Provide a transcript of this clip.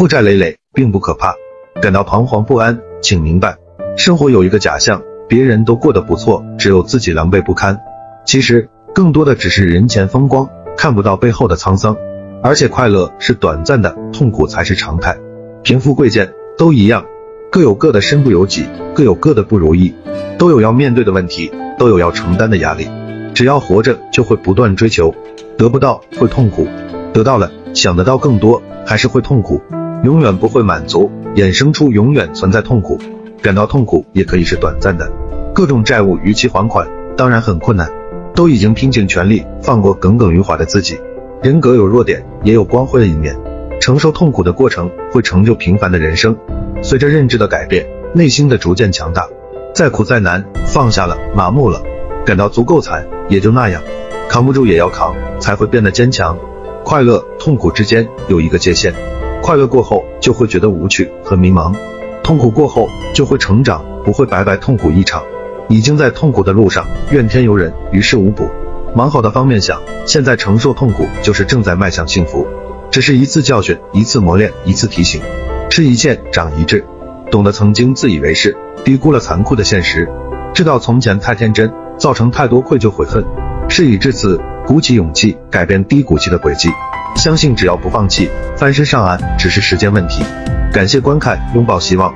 负债累累并不可怕，感到彷徨不安，请明白，生活有一个假象，别人都过得不错，只有自己狼狈不堪。其实更多的只是人前风光，看不到背后的沧桑。而且快乐是短暂的，痛苦才是常态。贫富贵贱都一样，各有各的身不由己，各有各的不如意，都有要面对的问题，都有要承担的压力。只要活着，就会不断追求，得不到会痛苦，得到了想得到更多，还是会痛苦，永远不会满足，衍生出永远存在痛苦。感到痛苦也可以是短暂的，各种债务逾期还款当然很困难，都已经拼尽全力放过耿耿于怀的自己。人格有弱点，也有光辉的一面。承受痛苦的过程会成就平凡的人生。随着认知的改变，内心的逐渐强大，再苦再难，放下了，麻木了，感到足够惨，也就那样。扛不住也要扛，才会变得坚强。快乐、痛苦之间有一个界限，快乐过后就会觉得无趣和迷茫，痛苦过后就会成长，不会白白痛苦一场。已经在痛苦的路上，怨天尤人，于事无补。往好的方面想，现在承受痛苦就是正在迈向幸福，只是一次教训，一次磨练，一次提醒。吃一堑长一智，懂得曾经自以为是，低估了残酷的现实，知道从前太天真，造成太多愧疚悔恨。事已至此，鼓起勇气改变低谷期的轨迹，相信只要不放弃，翻身上岸只是时间问题。感谢观看，拥抱希望。